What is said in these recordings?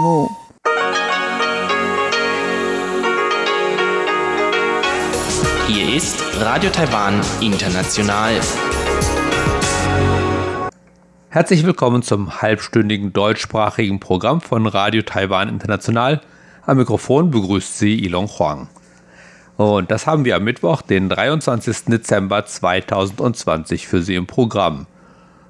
目。Hier ist Radio Taiwan International. Herzlich willkommen zum halbstündigen deutschsprachigen Programm von Radio Taiwan International. Am Mikrofon begrüßt Sie Ilon Huang. Und das haben wir am Mittwoch, den 23. Dezember 2020 für Sie im Programm.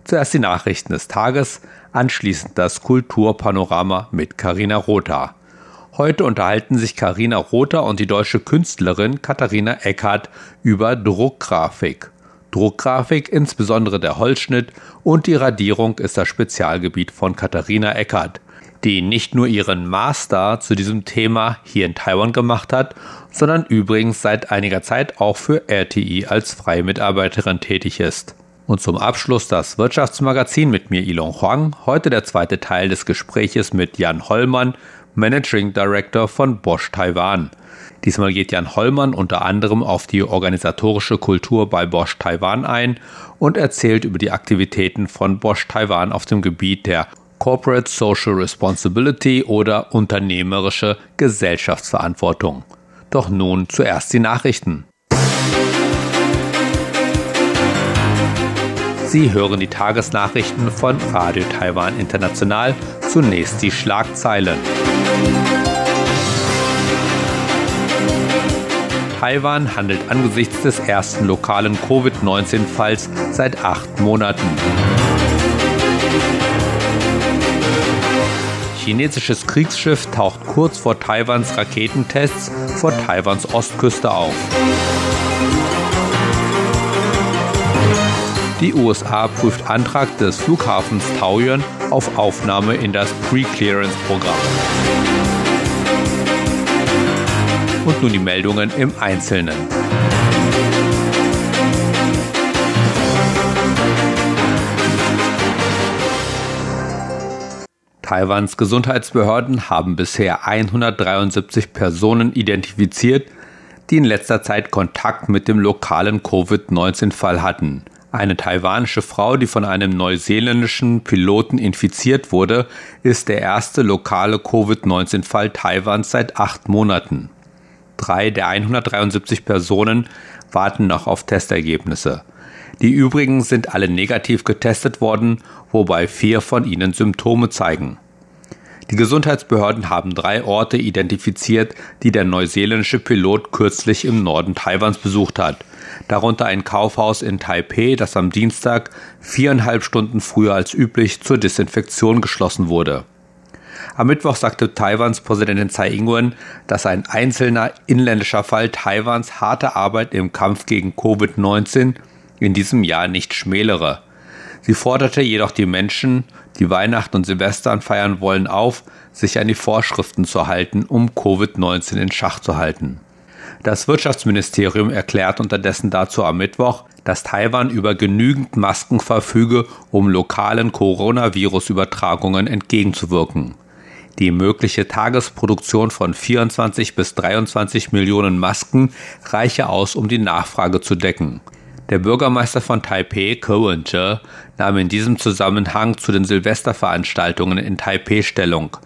Zuerst die Nachrichten des Tages, anschließend das Kulturpanorama mit Karina Rotha. Heute unterhalten sich Karina Rotha und die deutsche Künstlerin Katharina Eckhardt über Druckgrafik. Druckgrafik, insbesondere der Holzschnitt und die Radierung ist das Spezialgebiet von Katharina Eckert, die nicht nur ihren Master zu diesem Thema hier in Taiwan gemacht hat, sondern übrigens seit einiger Zeit auch für RTI als freie Mitarbeiterin tätig ist. Und zum Abschluss das Wirtschaftsmagazin mit mir Ilon Huang, heute der zweite Teil des Gespräches mit Jan Hollmann, Managing Director von Bosch Taiwan. Diesmal geht Jan Hollmann unter anderem auf die organisatorische Kultur bei Bosch Taiwan ein und erzählt über die Aktivitäten von Bosch Taiwan auf dem Gebiet der Corporate Social Responsibility oder unternehmerische Gesellschaftsverantwortung. Doch nun zuerst die Nachrichten. Sie hören die Tagesnachrichten von Radio Taiwan International. Zunächst die Schlagzeilen. Taiwan handelt angesichts des ersten lokalen Covid-19-Falls seit acht Monaten. Chinesisches Kriegsschiff taucht kurz vor Taiwans Raketentests vor Taiwans Ostküste auf. Die USA prüft Antrag des Flughafens Taoyuan auf Aufnahme in das Pre-Clearance-Programm. Und nun die Meldungen im Einzelnen. Taiwans Gesundheitsbehörden haben bisher 173 Personen identifiziert, die in letzter Zeit Kontakt mit dem lokalen Covid-19-Fall hatten. Eine taiwanische Frau, die von einem neuseeländischen Piloten infiziert wurde, ist der erste lokale Covid-19-Fall Taiwans seit acht Monaten. Drei der 173 Personen warten noch auf Testergebnisse. Die übrigen sind alle negativ getestet worden, wobei vier von ihnen Symptome zeigen. Die Gesundheitsbehörden haben drei Orte identifiziert, die der neuseeländische Pilot kürzlich im Norden Taiwans besucht hat. Darunter ein Kaufhaus in Taipeh, das am Dienstag viereinhalb Stunden früher als üblich zur Desinfektion geschlossen wurde. Am Mittwoch sagte Taiwans Präsidentin Tsai Ing-wen, dass ein einzelner inländischer Fall Taiwans harte Arbeit im Kampf gegen Covid-19 in diesem Jahr nicht schmälere. Sie forderte jedoch die Menschen, die Weihnachten und Silvestern feiern wollen, auf, sich an die Vorschriften zu halten, um Covid-19 in Schach zu halten. Das Wirtschaftsministerium erklärt unterdessen dazu am Mittwoch, dass Taiwan über genügend Masken verfüge, um lokalen Coronavirus-Übertragungen entgegenzuwirken. Die mögliche Tagesproduktion von 24 bis 23 Millionen Masken reiche aus, um die Nachfrage zu decken. Der Bürgermeister von Taipeh, Ko Wen-je, nahm in diesem Zusammenhang zu den Silvesterveranstaltungen in Taipeh Stellung.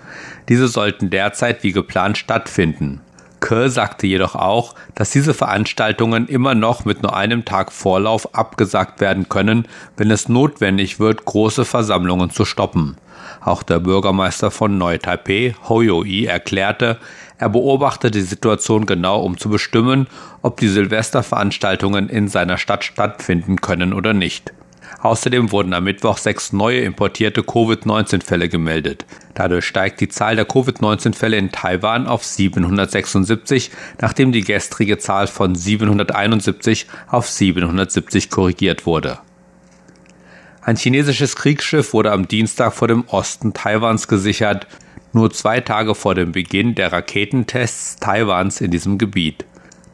Diese sollten derzeit wie geplant stattfinden. Ke sagte jedoch auch, dass diese Veranstaltungen immer noch mit nur einem Tag Vorlauf abgesagt werden können, wenn es notwendig wird, große Versammlungen zu stoppen. Auch der Bürgermeister von Neu-Taipeh, Ho Yo-i, erklärte, er beobachte die Situation genau, um zu bestimmen, ob die Silvesterveranstaltungen in seiner Stadt stattfinden können oder nicht. Außerdem wurden am Mittwoch sechs neue importierte Covid-19-Fälle gemeldet. Dadurch steigt die Zahl der Covid-19-Fälle in Taiwan auf 776, nachdem die gestrige Zahl von 771 auf 770 korrigiert wurde. Ein chinesisches Kriegsschiff wurde am Dienstag vor dem Osten Taiwans gesichert, nur zwei Tage vor dem Beginn der Raketentests Taiwans in diesem Gebiet.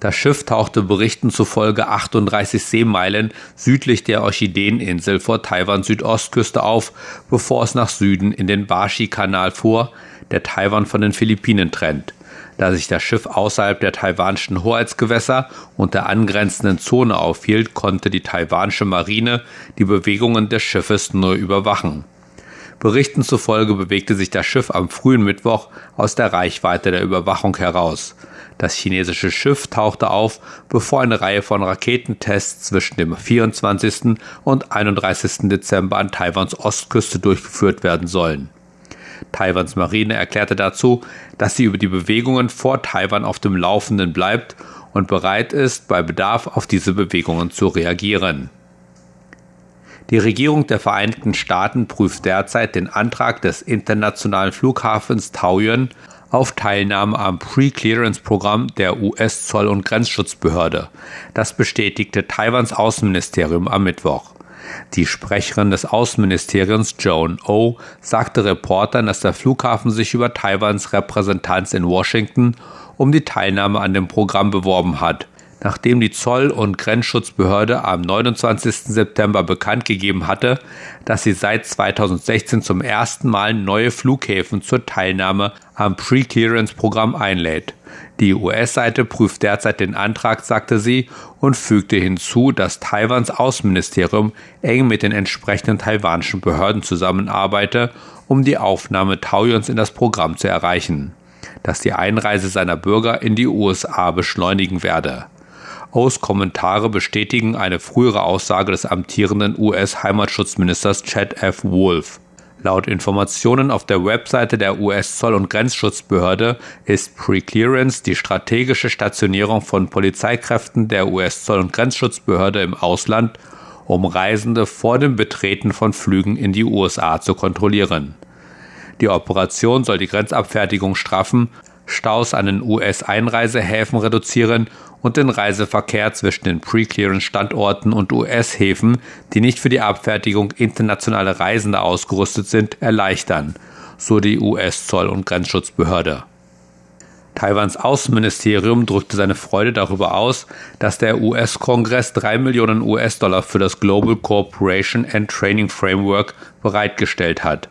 Das Schiff tauchte Berichten zufolge 38 Seemeilen südlich der Orchideeninsel vor Taiwans Südostküste auf, bevor es nach Süden in den Bashi-Kanal fuhr, der Taiwan von den Philippinen trennt. Da sich das Schiff außerhalb der taiwanischen Hoheitsgewässer und der angrenzenden Zone aufhielt, konnte die taiwanische Marine die Bewegungen des Schiffes nur überwachen. Berichten zufolge bewegte sich das Schiff am frühen Mittwoch aus der Reichweite der Überwachung heraus. Das chinesische Schiff tauchte auf, bevor eine Reihe von Raketentests zwischen dem 24. und 31. Dezember an Taiwans Ostküste durchgeführt werden sollen. Taiwans Marine erklärte dazu, dass sie über die Bewegungen vor Taiwan auf dem Laufenden bleibt und bereit ist, bei Bedarf auf diese Bewegungen zu reagieren. Die Regierung der Vereinigten Staaten prüft derzeit den Antrag des internationalen Flughafens Taoyuan auf Teilnahme am Pre-Clearance-Programm der US-Zoll- und Grenzschutzbehörde. Das bestätigte Taiwans Außenministerium am Mittwoch. Die Sprecherin des Außenministeriums Joan O oh sagte Reportern, dass der Flughafen sich über Taiwans Repräsentanz in Washington um die Teilnahme an dem Programm beworben hat nachdem die Zoll- und Grenzschutzbehörde am 29. September bekannt gegeben hatte, dass sie seit 2016 zum ersten Mal neue Flughäfen zur Teilnahme am Pre-Clearance-Programm einlädt. Die US-Seite prüft derzeit den Antrag, sagte sie, und fügte hinzu, dass Taiwans Außenministerium eng mit den entsprechenden taiwanischen Behörden zusammenarbeite, um die Aufnahme Taoyuans in das Programm zu erreichen, das die Einreise seiner Bürger in die USA beschleunigen werde. O's Kommentare bestätigen eine frühere Aussage des amtierenden US-Heimatschutzministers Chad F. Wolf. Laut Informationen auf der Webseite der US-Zoll- und Grenzschutzbehörde ist Preclearance die strategische Stationierung von Polizeikräften der US-Zoll- und Grenzschutzbehörde im Ausland, um Reisende vor dem Betreten von Flügen in die USA zu kontrollieren. Die Operation soll die Grenzabfertigung straffen, Staus an den US-Einreisehäfen reduzieren und den Reiseverkehr zwischen den Pre-Clearance-Standorten und US-Häfen, die nicht für die Abfertigung internationaler Reisende ausgerüstet sind, erleichtern, so die US-Zoll- und Grenzschutzbehörde. Taiwans Außenministerium drückte seine Freude darüber aus, dass der US-Kongress drei Millionen US-Dollar für das Global Cooperation and Training Framework bereitgestellt hat.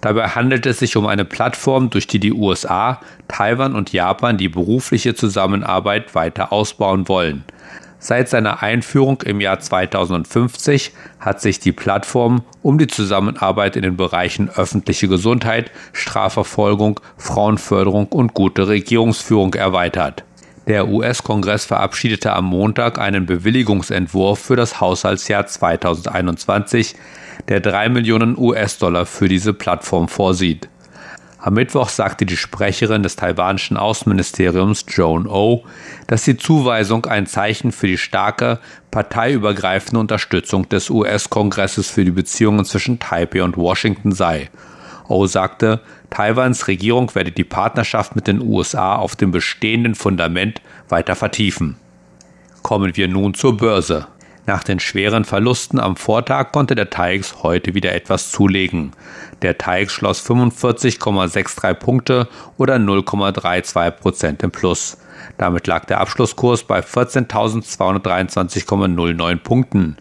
Dabei handelt es sich um eine Plattform, durch die die USA, Taiwan und Japan die berufliche Zusammenarbeit weiter ausbauen wollen. Seit seiner Einführung im Jahr 2050 hat sich die Plattform um die Zusammenarbeit in den Bereichen öffentliche Gesundheit, Strafverfolgung, Frauenförderung und gute Regierungsführung erweitert. Der US-Kongress verabschiedete am Montag einen Bewilligungsentwurf für das Haushaltsjahr 2021, der drei Millionen US-Dollar für diese Plattform vorsieht. Am Mittwoch sagte die Sprecherin des taiwanischen Außenministeriums Joan O, dass die Zuweisung ein Zeichen für die starke, parteiübergreifende Unterstützung des US-Kongresses für die Beziehungen zwischen Taipei und Washington sei. O sagte, Taiwans Regierung werde die Partnerschaft mit den USA auf dem bestehenden Fundament weiter vertiefen. Kommen wir nun zur Börse. Nach den schweren Verlusten am Vortag konnte der TAIX heute wieder etwas zulegen. Der TAIX schloss 45,63 Punkte oder 0,32 Prozent im Plus. Damit lag der Abschlusskurs bei 14.223,09 Punkten.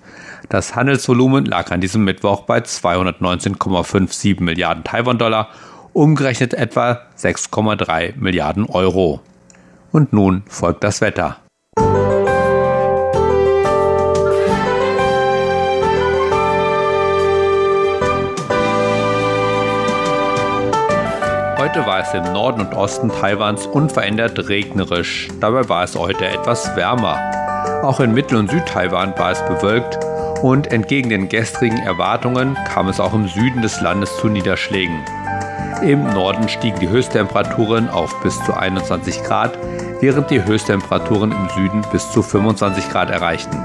Das Handelsvolumen lag an diesem Mittwoch bei 219,57 Milliarden Taiwan-Dollar, umgerechnet etwa 6,3 Milliarden Euro. Und nun folgt das Wetter. Heute war es im Norden und Osten Taiwans unverändert regnerisch. Dabei war es heute etwas wärmer. Auch in Mittel- und Südtaiwan war es bewölkt und entgegen den gestrigen Erwartungen kam es auch im Süden des Landes zu Niederschlägen. Im Norden stiegen die Höchsttemperaturen auf bis zu 21 Grad, während die Höchsttemperaturen im Süden bis zu 25 Grad erreichten.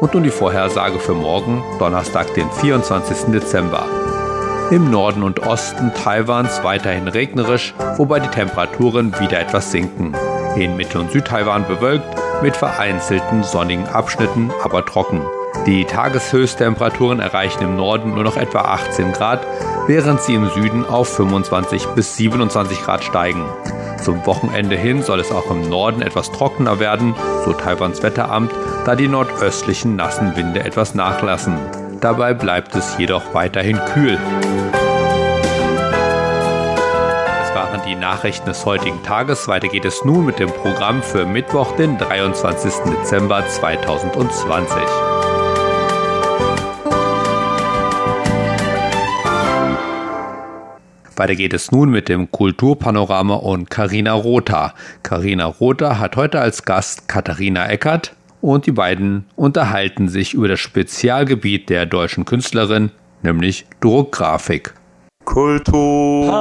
Und nun die Vorhersage für morgen, Donnerstag, den 24. Dezember. Im Norden und Osten Taiwans weiterhin regnerisch, wobei die Temperaturen wieder etwas sinken. In Mittel- und Südtaiwan bewölkt, mit vereinzelten sonnigen Abschnitten, aber trocken. Die Tageshöchsttemperaturen erreichen im Norden nur noch etwa 18 Grad, während sie im Süden auf 25 bis 27 Grad steigen. Zum Wochenende hin soll es auch im Norden etwas trockener werden, so Taiwans Wetteramt, da die nordöstlichen nassen Winde etwas nachlassen. Dabei bleibt es jedoch weiterhin kühl. Das waren die Nachrichten des heutigen Tages. Weiter geht es nun mit dem Programm für Mittwoch, den 23. Dezember 2020. Weiter geht es nun mit dem Kulturpanorama und Karina Rotha. Karina Rotha hat heute als Gast Katharina Eckert und die beiden unterhalten sich über das Spezialgebiet der deutschen Künstlerin, nämlich Druckgrafik. Kultur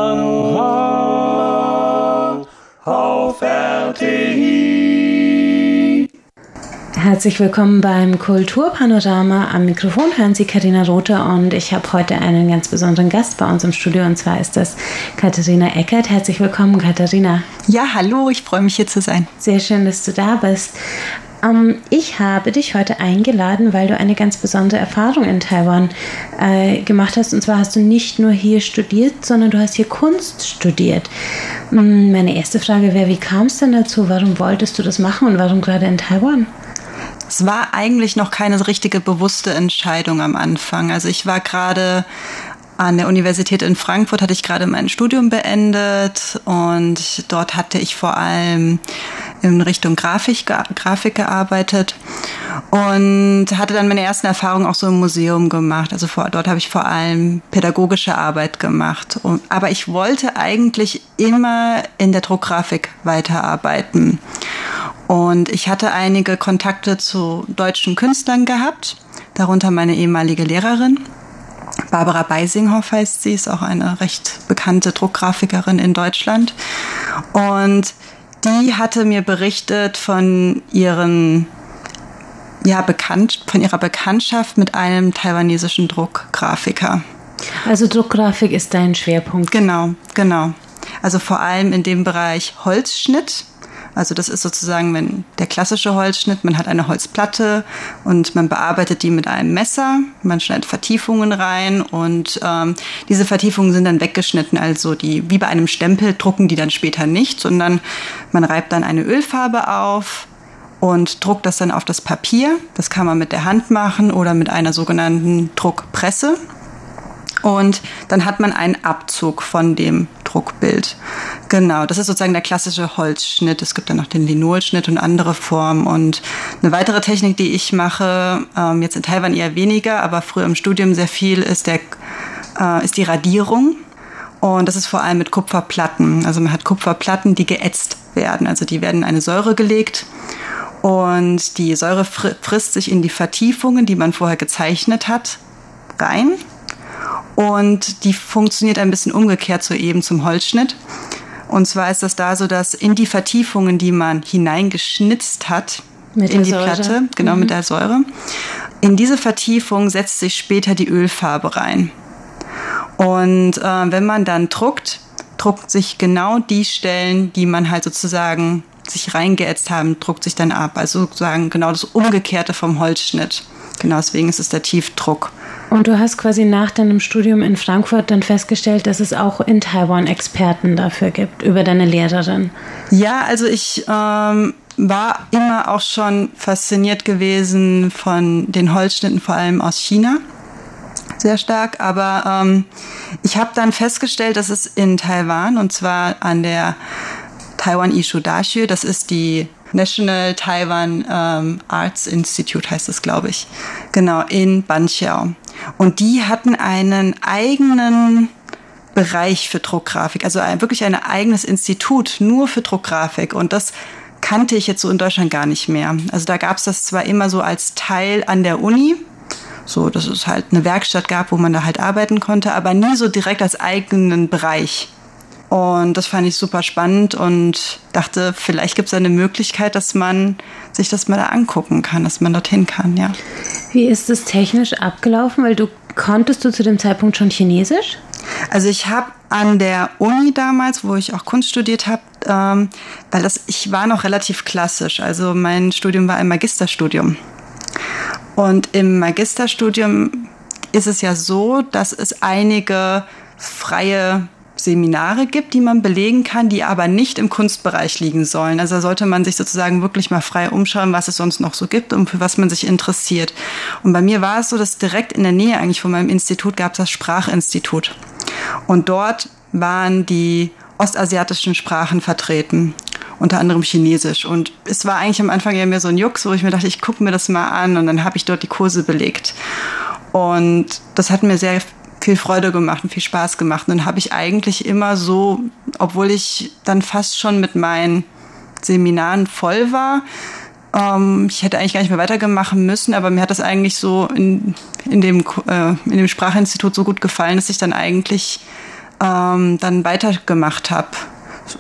auf RTI. Herzlich willkommen beim Kulturpanorama. Am Mikrofon hören Sie Katharina Rothe und ich habe heute einen ganz besonderen Gast bei uns im Studio und zwar ist das Katharina Eckert. Herzlich willkommen, Katharina. Ja, hallo, ich freue mich hier zu sein. Sehr schön, dass du da bist. Ähm, ich habe dich heute eingeladen, weil du eine ganz besondere Erfahrung in Taiwan äh, gemacht hast. Und zwar hast du nicht nur hier studiert, sondern du hast hier Kunst studiert. Mm, meine erste Frage wäre, wie kam es denn dazu? Warum wolltest du das machen und warum gerade in Taiwan? Es war eigentlich noch keine richtige bewusste Entscheidung am Anfang. Also ich war gerade an der Universität in Frankfurt hatte ich gerade mein Studium beendet und dort hatte ich vor allem in Richtung Grafik, Grafik gearbeitet und hatte dann meine ersten Erfahrungen auch so im Museum gemacht. Also vor, dort habe ich vor allem pädagogische Arbeit gemacht. Und, aber ich wollte eigentlich immer in der Druckgrafik weiterarbeiten. Und ich hatte einige Kontakte zu deutschen Künstlern gehabt, darunter meine ehemalige Lehrerin. Barbara Beisinghoff heißt sie, ist auch eine recht bekannte Druckgrafikerin in Deutschland. Und die hatte mir berichtet von ihren ja, bekannt, von ihrer Bekanntschaft mit einem taiwanesischen Druckgrafiker. Also Druckgrafik ist dein Schwerpunkt. Genau, genau. Also vor allem in dem Bereich Holzschnitt also das ist sozusagen wenn der klassische Holzschnitt. Man hat eine Holzplatte und man bearbeitet die mit einem Messer. Man schneidet Vertiefungen rein und ähm, diese Vertiefungen sind dann weggeschnitten. Also die wie bei einem Stempel drucken die dann später nicht, sondern man reibt dann eine Ölfarbe auf und druckt das dann auf das Papier. Das kann man mit der Hand machen oder mit einer sogenannten Druckpresse. Und dann hat man einen Abzug von dem Druckbild. Genau, das ist sozusagen der klassische Holzschnitt. Es gibt dann noch den Linolschnitt und andere Formen. Und eine weitere Technik, die ich mache, ähm, jetzt in Taiwan eher weniger, aber früher im Studium sehr viel, ist, der, äh, ist die Radierung. Und das ist vor allem mit Kupferplatten. Also man hat Kupferplatten, die geätzt werden. Also die werden in eine Säure gelegt. Und die Säure frisst sich in die Vertiefungen, die man vorher gezeichnet hat, rein. Und die funktioniert ein bisschen umgekehrt so eben zum Holzschnitt. Und zwar ist das da so, dass in die Vertiefungen, die man hineingeschnitzt hat, mit in die Säure. Platte, genau mhm. mit der Säure, in diese Vertiefung setzt sich später die Ölfarbe rein. Und äh, wenn man dann druckt, druckt sich genau die Stellen, die man halt sozusagen sich reingeätzt haben, druckt sich dann ab. Also sozusagen genau das Umgekehrte vom Holzschnitt. Genau deswegen ist es der Tiefdruck. Und du hast quasi nach deinem Studium in Frankfurt dann festgestellt, dass es auch in Taiwan Experten dafür gibt, über deine Lehrerin. Ja, also ich ähm, war immer auch schon fasziniert gewesen von den Holzschnitten, vor allem aus China. Sehr stark, aber ähm, ich habe dann festgestellt, dass es in Taiwan und zwar an der Taiwan Ishu Dashue, das ist die National Taiwan ähm, Arts Institute heißt es, glaube ich. Genau, in Banqiao. Und die hatten einen eigenen Bereich für Druckgrafik, also ein, wirklich ein eigenes Institut nur für Druckgrafik. Und das kannte ich jetzt so in Deutschland gar nicht mehr. Also da gab es das zwar immer so als Teil an der Uni, so dass es halt eine Werkstatt gab, wo man da halt arbeiten konnte, aber nie so direkt als eigenen Bereich. Und das fand ich super spannend und dachte, vielleicht gibt es eine Möglichkeit, dass man sich das mal da angucken kann, dass man dorthin kann, ja. Wie ist das technisch abgelaufen? Weil du konntest du zu dem Zeitpunkt schon Chinesisch? Also ich habe an der Uni damals, wo ich auch Kunst studiert habe, ähm, weil das ich war noch relativ klassisch. Also mein Studium war ein Magisterstudium. Und im Magisterstudium ist es ja so, dass es einige freie Seminare gibt, die man belegen kann, die aber nicht im Kunstbereich liegen sollen. Also da sollte man sich sozusagen wirklich mal frei umschauen, was es sonst noch so gibt und für was man sich interessiert. Und bei mir war es so, dass direkt in der Nähe eigentlich von meinem Institut gab es das Sprachinstitut. Und dort waren die ostasiatischen Sprachen vertreten unter anderem Chinesisch. Und es war eigentlich am Anfang ja mehr so ein Jux, wo ich mir dachte, ich gucke mir das mal an und dann habe ich dort die Kurse belegt. Und das hat mir sehr viel Freude gemacht und viel Spaß gemacht. Und dann habe ich eigentlich immer so, obwohl ich dann fast schon mit meinen Seminaren voll war, ähm, ich hätte eigentlich gar nicht mehr weitermachen müssen, aber mir hat das eigentlich so in, in, dem, äh, in dem Sprachinstitut so gut gefallen, dass ich dann eigentlich ähm, dann weitergemacht habe.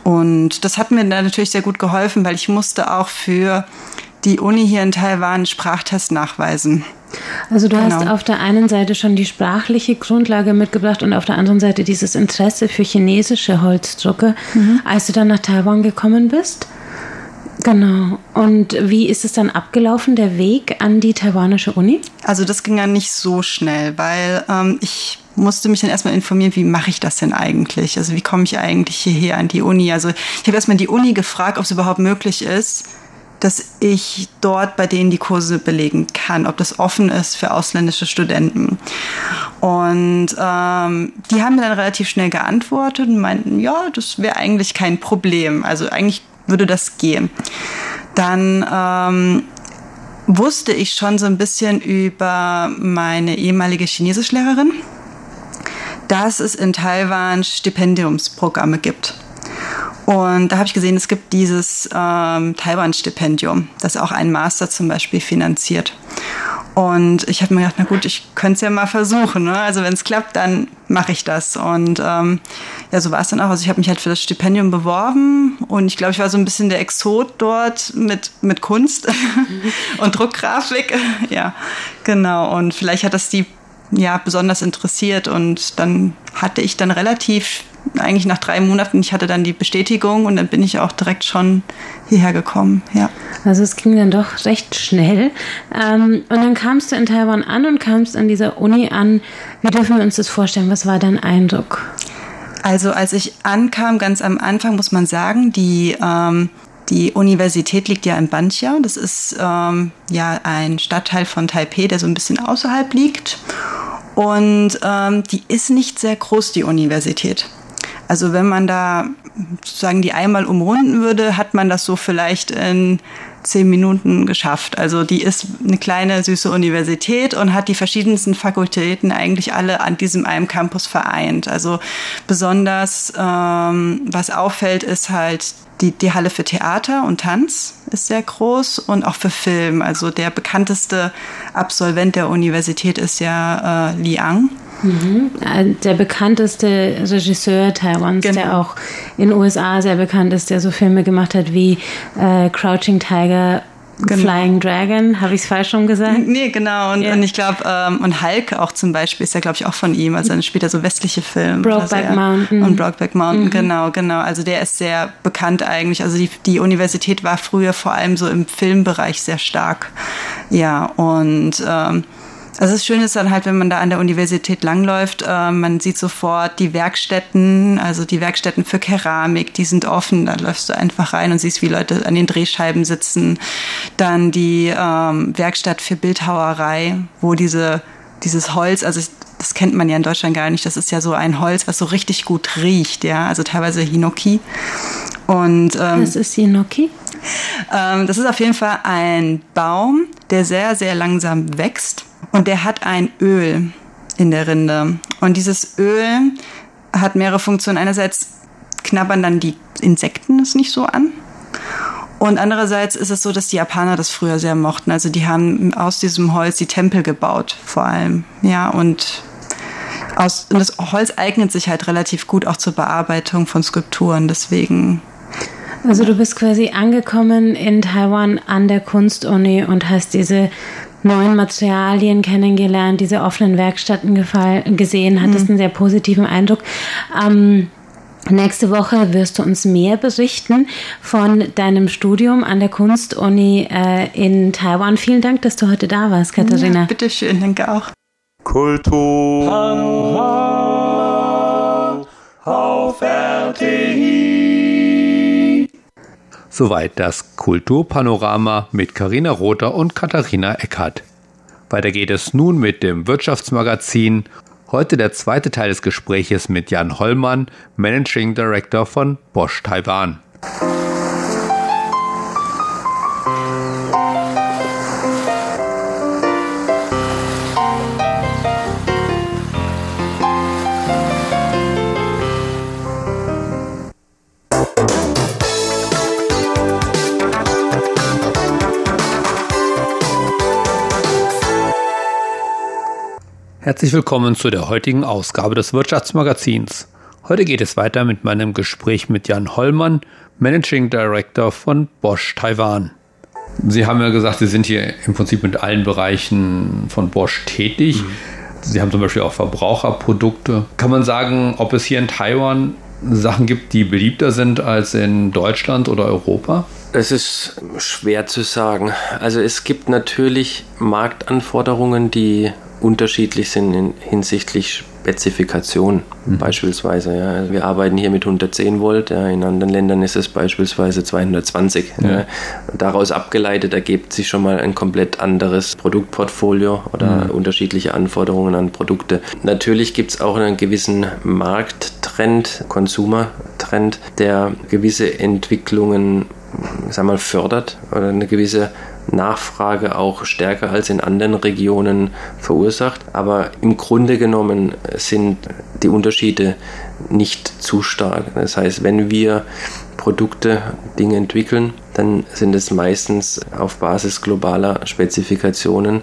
Und das hat mir dann natürlich sehr gut geholfen, weil ich musste auch für die Uni hier in Taiwan Sprachtest nachweisen. Also du genau. hast auf der einen Seite schon die sprachliche Grundlage mitgebracht und auf der anderen Seite dieses Interesse für chinesische Holzdrucke, mhm. als du dann nach Taiwan gekommen bist. Genau. Und wie ist es dann abgelaufen, der Weg an die taiwanische Uni? Also das ging ja nicht so schnell, weil ähm, ich musste mich dann erstmal informieren, wie mache ich das denn eigentlich? Also wie komme ich eigentlich hierher an die Uni? Also ich habe erstmal die Uni gefragt, ob es überhaupt möglich ist, dass ich dort bei denen die Kurse belegen kann, ob das offen ist für ausländische Studenten. Und ähm, die haben mir dann relativ schnell geantwortet und meinten, ja, das wäre eigentlich kein Problem. Also eigentlich würde das gehen. Dann ähm, wusste ich schon so ein bisschen über meine ehemalige Chinesischlehrerin, dass es in Taiwan Stipendiumsprogramme gibt. Und da habe ich gesehen, es gibt dieses ähm, Taiwan-Stipendium, das auch einen Master zum Beispiel finanziert. Und ich habe mir gedacht, na gut, ich könnte es ja mal versuchen. Ne? Also wenn es klappt, dann mache ich das. Und ähm, ja, so war es dann auch. Also ich habe mich halt für das Stipendium beworben und ich glaube, ich war so ein bisschen der Exot dort mit, mit Kunst und Druckgrafik. ja, genau. Und vielleicht hat das die ja besonders interessiert und dann hatte ich dann relativ eigentlich nach drei Monaten, ich hatte dann die Bestätigung und dann bin ich auch direkt schon hierher gekommen, ja. Also es ging dann doch recht schnell. Ähm, und dann kamst du in Taiwan an und kamst an dieser Uni an. Wie dürfen wir uns das vorstellen? Was war dein Eindruck? Also als ich ankam, ganz am Anfang muss man sagen, die ähm, die Universität liegt ja in Bantia. Das ist ähm, ja ein Stadtteil von Taipei, der so ein bisschen außerhalb liegt. Und ähm, die ist nicht sehr groß, die Universität. Also wenn man da sozusagen die einmal umrunden würde, hat man das so vielleicht in zehn Minuten geschafft. Also die ist eine kleine, süße Universität und hat die verschiedensten Fakultäten eigentlich alle an diesem einen Campus vereint. Also besonders, ähm, was auffällt, ist halt die, die Halle für Theater und Tanz ist sehr groß und auch für Film. Also der bekannteste Absolvent der Universität ist ja äh, Liang. Mhm. Äh, der bekannteste Regisseur Taiwans, genau. der auch in den USA sehr bekannt ist, der so Filme gemacht hat wie äh, Crouching Tiger, Genau. Flying Dragon, habe ich es falsch schon gesagt? Nee, genau. Und, ja. und ich glaube, ähm, und Hulk auch zum Beispiel ist ja, glaube ich, auch von ihm. Also dann später so westliche Filme. Brokeback also, Mountain. Und Brokeback Mountain, mhm. genau, genau. Also der ist sehr bekannt eigentlich. Also die, die Universität war früher vor allem so im Filmbereich sehr stark. Ja, und ähm, also das Schöne ist dann halt, wenn man da an der Universität langläuft, äh, man sieht sofort die Werkstätten, also die Werkstätten für Keramik, die sind offen. Da läufst du einfach rein und siehst, wie Leute an den Drehscheiben sitzen. Dann die ähm, Werkstatt für Bildhauerei, wo diese dieses Holz, also das kennt man ja in Deutschland gar nicht. Das ist ja so ein Holz, was so richtig gut riecht, ja, also teilweise Hinoki. Und ähm, was ist Hinoki? Ähm, das ist auf jeden Fall ein Baum, der sehr sehr langsam wächst und der hat ein Öl in der Rinde. Und dieses Öl hat mehrere Funktionen. Einerseits knabbern dann die Insekten es nicht so an. Und andererseits ist es so, dass die Japaner das früher sehr mochten. Also die haben aus diesem Holz die Tempel gebaut, vor allem. Ja, und, aus, und das Holz eignet sich halt relativ gut auch zur Bearbeitung von Skulpturen. Deswegen also du bist quasi angekommen in Taiwan an der Kunstuni und hast diese neuen Materialien kennengelernt, diese offenen Werkstätten gesehen, hattest mhm. einen sehr positiven Eindruck. Ähm, Nächste Woche wirst du uns mehr berichten von deinem Studium an der Kunstuni äh, in Taiwan. Vielen Dank, dass du heute da warst, Katharina. Ja, bitteschön, danke auch. Kultur. Auf RTI. Soweit das Kulturpanorama mit Karina Rother und Katharina Eckhardt. Weiter geht es nun mit dem Wirtschaftsmagazin Heute der zweite Teil des Gespräches mit Jan Hollmann, Managing Director von Bosch Taiwan. Herzlich willkommen zu der heutigen Ausgabe des Wirtschaftsmagazins. Heute geht es weiter mit meinem Gespräch mit Jan Hollmann, Managing Director von Bosch Taiwan. Sie haben ja gesagt, Sie sind hier im Prinzip mit allen Bereichen von Bosch tätig. Mhm. Sie haben zum Beispiel auch Verbraucherprodukte. Kann man sagen, ob es hier in Taiwan Sachen gibt, die beliebter sind als in Deutschland oder Europa? Es ist schwer zu sagen. Also es gibt natürlich Marktanforderungen, die unterschiedlich sind in, hinsichtlich Spezifikation mhm. beispielsweise. Ja. Also wir arbeiten hier mit 110 Volt, ja. in anderen Ländern ist es beispielsweise 220. Ja. Ja. Daraus abgeleitet ergibt sich schon mal ein komplett anderes Produktportfolio oder mhm. unterschiedliche Anforderungen an Produkte. Natürlich gibt es auch einen gewissen Markttrend, Consumer-Trend, der gewisse Entwicklungen sag mal, fördert oder eine gewisse Nachfrage auch stärker als in anderen Regionen verursacht. Aber im Grunde genommen sind die Unterschiede nicht zu stark. Das heißt, wenn wir Produkte, Dinge entwickeln, dann sind es meistens auf Basis globaler Spezifikationen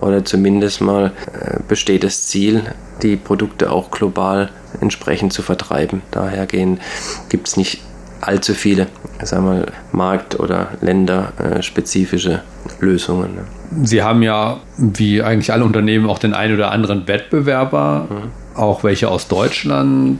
oder zumindest mal äh, besteht das Ziel, die Produkte auch global entsprechend zu vertreiben. Daher gibt es nicht allzu viele sagen wir, markt- oder länderspezifische Lösungen. Ne? Sie haben ja, wie eigentlich alle Unternehmen, auch den einen oder anderen Wettbewerber, mhm. auch welche aus Deutschland.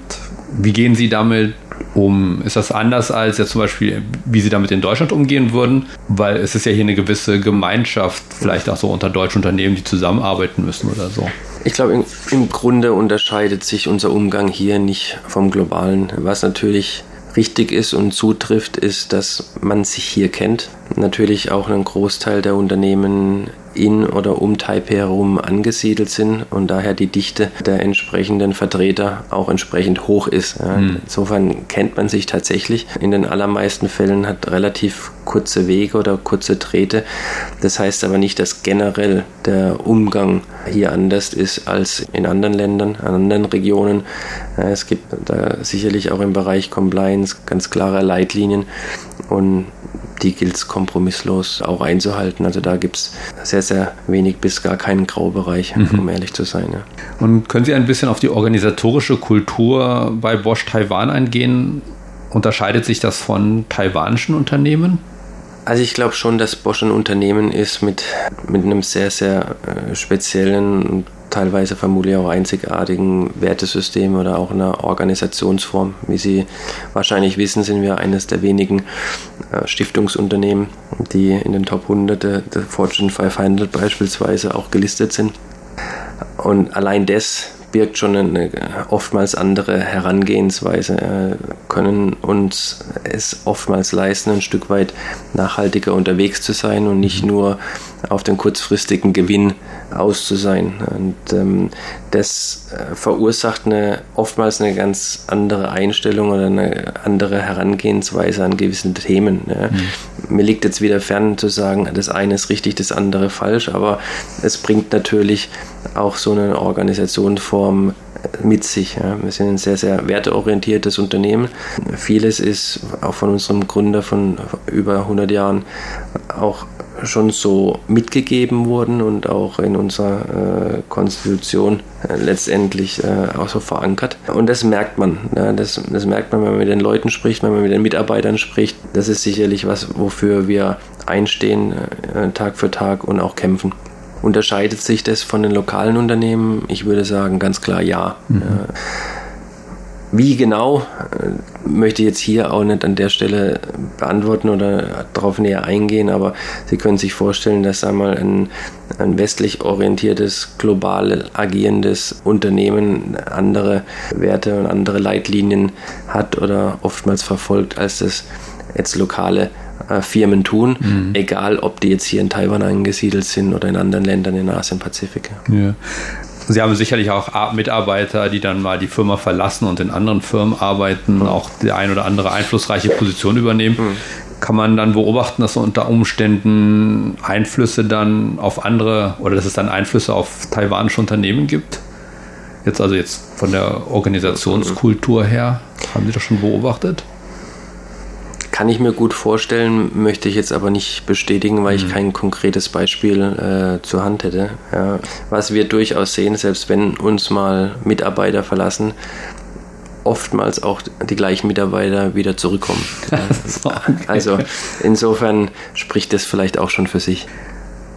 Wie gehen Sie damit um? Ist das anders als jetzt zum Beispiel, wie Sie damit in Deutschland umgehen würden? Weil es ist ja hier eine gewisse Gemeinschaft, vielleicht auch so unter deutschen Unternehmen, die zusammenarbeiten müssen oder so. Ich glaube, im Grunde unterscheidet sich unser Umgang hier nicht vom globalen, was natürlich richtig ist und zutrifft, ist, dass man sich hier kennt. Natürlich auch ein Großteil der Unternehmen in oder um Taipei herum angesiedelt sind und daher die Dichte der entsprechenden Vertreter auch entsprechend hoch ist. Mhm. Insofern kennt man sich tatsächlich. In den allermeisten Fällen hat relativ kurze Wege oder kurze Drähte. Das heißt aber nicht, dass generell der Umgang hier anders ist als in anderen Ländern, in anderen Regionen. Es gibt da sicherlich auch im Bereich Compliance ganz klare Leitlinien und die gilt es kompromisslos auch einzuhalten. Also da gibt es sehr, sehr wenig bis gar keinen Graubereich, mhm. um ehrlich zu sein. Ja. Und können Sie ein bisschen auf die organisatorische Kultur bei Bosch Taiwan eingehen? Unterscheidet sich das von taiwanischen Unternehmen? Also ich glaube schon, dass Bosch ein Unternehmen ist mit, mit einem sehr, sehr äh, speziellen teilweise vermutlich auch einzigartigen Wertesystem oder auch einer Organisationsform. Wie Sie wahrscheinlich wissen, sind wir eines der wenigen äh, Stiftungsunternehmen, die in den Top 100 der, Fortune 500 beispielsweise auch gelistet sind. Und allein das birgt schon eine oftmals andere Herangehensweise, äh, können uns es oftmals leisten, ein Stück weit nachhaltiger unterwegs zu sein und nicht nur auf den kurzfristigen Gewinn aus zu sein. Und ähm, das äh, verursacht eine, oftmals eine ganz andere Einstellung oder eine andere Herangehensweise an gewissen Themen. Ja. Mhm. Mir liegt jetzt wieder fern zu sagen, das eine ist richtig, das andere falsch, aber es bringt natürlich auch so eine Organisationsform äh, mit sich. Ja. Wir sind ein sehr, sehr werteorientiertes Unternehmen. Vieles ist auch von unserem Gründer von über 100 Jahren auch schon so mitgegeben wurden und auch in unserer äh, Konstitution äh, letztendlich äh, auch so verankert. Und das merkt man. Ja, das, das merkt man, wenn man mit den Leuten spricht, wenn man mit den Mitarbeitern spricht. Das ist sicherlich was, wofür wir einstehen äh, Tag für Tag und auch kämpfen. Unterscheidet sich das von den lokalen Unternehmen? Ich würde sagen, ganz klar ja. Mhm. Wie genau, äh, möchte ich jetzt hier auch nicht an der Stelle beantworten oder darauf näher eingehen, aber Sie können sich vorstellen, dass einmal ein, ein westlich orientiertes, global agierendes Unternehmen andere Werte und andere Leitlinien hat oder oftmals verfolgt, als das jetzt lokale äh, Firmen tun, mhm. egal ob die jetzt hier in Taiwan angesiedelt sind oder in anderen Ländern in Asien-Pazifik. Ja. Sie haben sicherlich auch Mitarbeiter, die dann mal die Firma verlassen und in anderen Firmen arbeiten, mhm. auch die ein oder andere einflussreiche Position übernehmen. Mhm. Kann man dann beobachten, dass unter Umständen Einflüsse dann auf andere oder dass es dann Einflüsse auf taiwanische Unternehmen gibt? Jetzt also jetzt von der Organisationskultur her, haben Sie das schon beobachtet? Kann ich mir gut vorstellen, möchte ich jetzt aber nicht bestätigen, weil mhm. ich kein konkretes Beispiel äh, zur Hand hätte. Ja. Was wir durchaus sehen, selbst wenn uns mal Mitarbeiter verlassen, oftmals auch die gleichen Mitarbeiter wieder zurückkommen. Also insofern spricht das vielleicht auch schon für sich.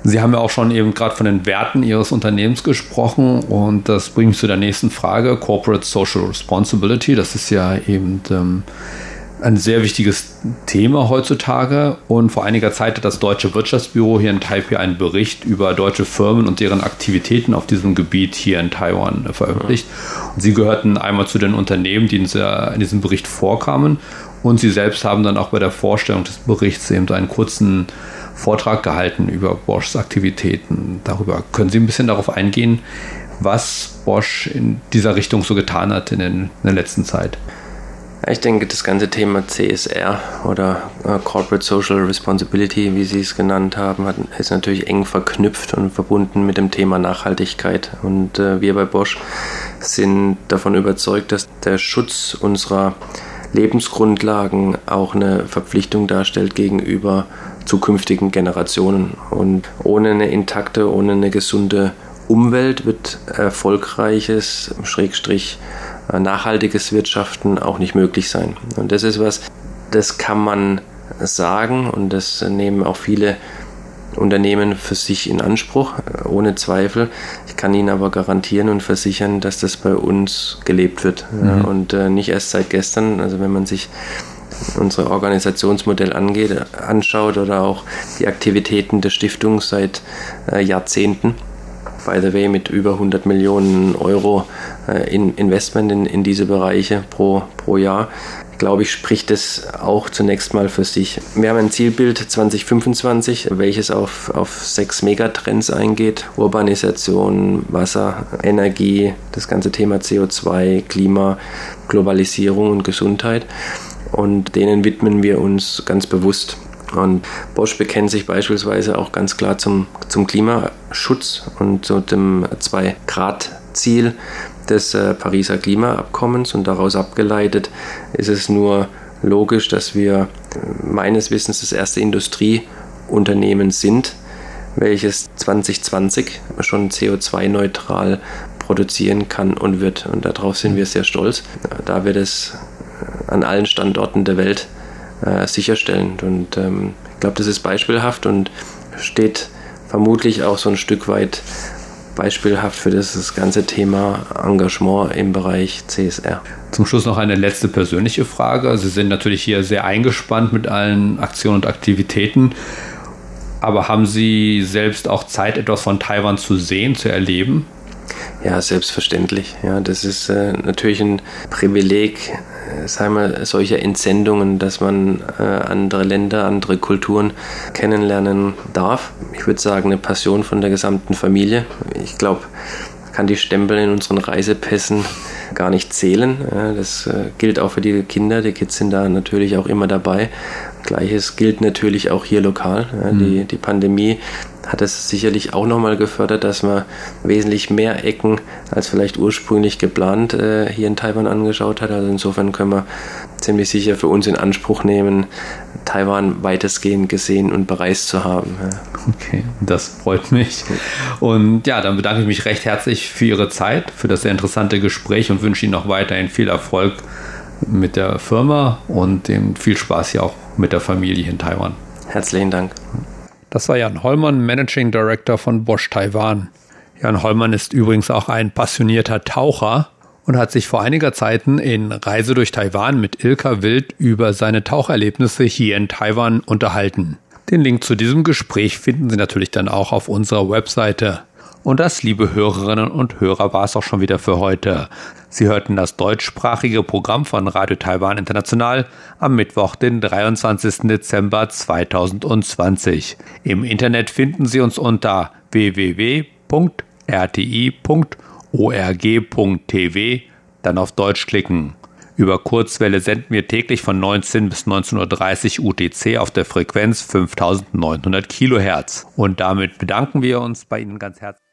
Sie haben ja auch schon eben gerade von den Werten Ihres Unternehmens gesprochen und das bringt mich zu der nächsten Frage, Corporate Social Responsibility. Das ist ja eben ähm, ein sehr wichtiges Thema heutzutage und vor einiger Zeit hat das Deutsche Wirtschaftsbüro hier in Taipei einen Bericht über deutsche Firmen und deren Aktivitäten auf diesem Gebiet hier in Taiwan veröffentlicht. Und sie gehörten einmal zu den Unternehmen, die in, diesem Bericht vorkamen und sie selbst haben dann auch bei der Vorstellung des Berichts eben einen kurzen Vortrag gehalten über Boschs Aktivitäten. Darüber können Sie ein bisschen darauf eingehen, was Bosch in dieser Richtung so getan hat in, den, in der letzten Zeit. Ich denke, das ganze Thema CSR oder äh, Corporate Social Responsibility, wie Sie es genannt haben, ist natürlich eng verknüpft und verbunden mit dem Thema Nachhaltigkeit. Und äh, wir bei Bosch sind davon überzeugt, dass der Schutz unserer Lebensgrundlagen auch eine Verpflichtung darstellt gegenüber zukünftigen Generationen. Und ohne eine intakte, ohne eine gesunde Umwelt wird erfolgreiches, Schrägstrich, nachhaltiges Wirtschaften auch nicht möglich sein. Und das ist was, das kann man sagen und das nehmen auch viele Unternehmen für sich in Anspruch, äh, ohne Zweifel. Ich kann Ihnen aber garantieren und versichern, dass das bei uns gelebt wird. Mhm. Und äh, nicht erst seit gestern. Also wenn man sich unser Organisationsmodell angeht, anschaut oder auch die Aktivitäten der Stiftung seit Jahrzehnten, by the way, mit über 100 Millionen Euro äh, in Investment in, in diese Bereiche pro, pro Jahr glaube ich, spricht es auch zunächst mal für sich. Wir haben ein Zielbild 2025, welches auf, auf sechs Megatrends eingeht. Urbanisation, Wasser, Energie, das ganze Thema CO2, Klima, Globalisierung und Gesundheit. Und denen widmen wir uns ganz bewusst. Und Bosch bekennt sich beispielsweise auch ganz klar zum, zum Klimaschutz und zu dem 2-Grad-Ziel des äh, Pariser Klimaabkommens. Und daraus abgeleitet ist es nur logisch, dass wir äh, meines Wissens das erste Industrieunternehmen sind, welches 2020 schon CO2-neutral produzieren kann und wird. Und darauf sind wir sehr stolz, da wir das äh, an allen Standorten der Welt äh, sicherstellen. Und ähm, ich glaube, das ist beispielhaft und steht vermutlich auch so ein Stück weit beispielhaft für das, das ganze Thema Engagement im Bereich CSR. Zum Schluss noch eine letzte persönliche Frage. Sie sind natürlich hier sehr eingespannt mit allen Aktionen und Aktivitäten. Aber haben Sie selbst auch Zeit, etwas von Taiwan zu sehen, zu erleben? Ja, selbstverständlich. Ja, das ist äh, natürlich ein Privileg, äh, sagen wir, solcher Entsendungen, dass man äh, andere Länder, andere Kulturen kennenlernen darf. Ich würde sagen, eine Passion von der gesamten Familie. Ich glaube, kann die Stempel in unseren Reisepässen gar nicht zählen. Das äh, gilt auch für die Kinder. Die Kids sind da natürlich auch immer dabei. Gleiches gilt natürlich auch hier lokal. Ja, mhm. die, die Pandemie hat es sicherlich auch nochmal gefördert, dass man wesentlich mehr Ecken als vielleicht ursprünglich geplant äh, hier in Taiwan angeschaut hat. Also insofern können wir ziemlich sicher für uns in Anspruch nehmen, Taiwan weitestgehend gesehen und bereist zu haben. Ja. Okay, das freut mich. Und ja, dann bedanke ich mich recht herzlich für Ihre Zeit, für das sehr interessante Gespräch und wünsche Ihnen noch weiterhin viel Erfolg mit der Firma und viel Spaß hier auch mit der Familie in Taiwan. Herzlichen Dank. Das war Jan Hollmann, Managing Director von Bosch Taiwan. Jan Hollmann ist übrigens auch ein passionierter Taucher und hat sich vor einiger Zeit in Reise durch Taiwan mit Ilka Wild über seine Taucherlebnisse hier in Taiwan unterhalten. Den Link zu diesem Gespräch finden Sie natürlich dann auch auf unserer Webseite. Und das, liebe Hörerinnen und Hörer, war es auch schon wieder für heute. Sie hörten das deutschsprachige Programm von Radio Taiwan International am Mittwoch, den 23. Dezember 2020. Im Internet finden Sie uns unter www.rti.org.tv, dann auf Deutsch klicken. Über Kurzwelle senden wir täglich von 19 bis 19.30 Uhr UTC auf der Frequenz 5900 Kilohertz. Und damit bedanken wir uns bei Ihnen ganz herzlich.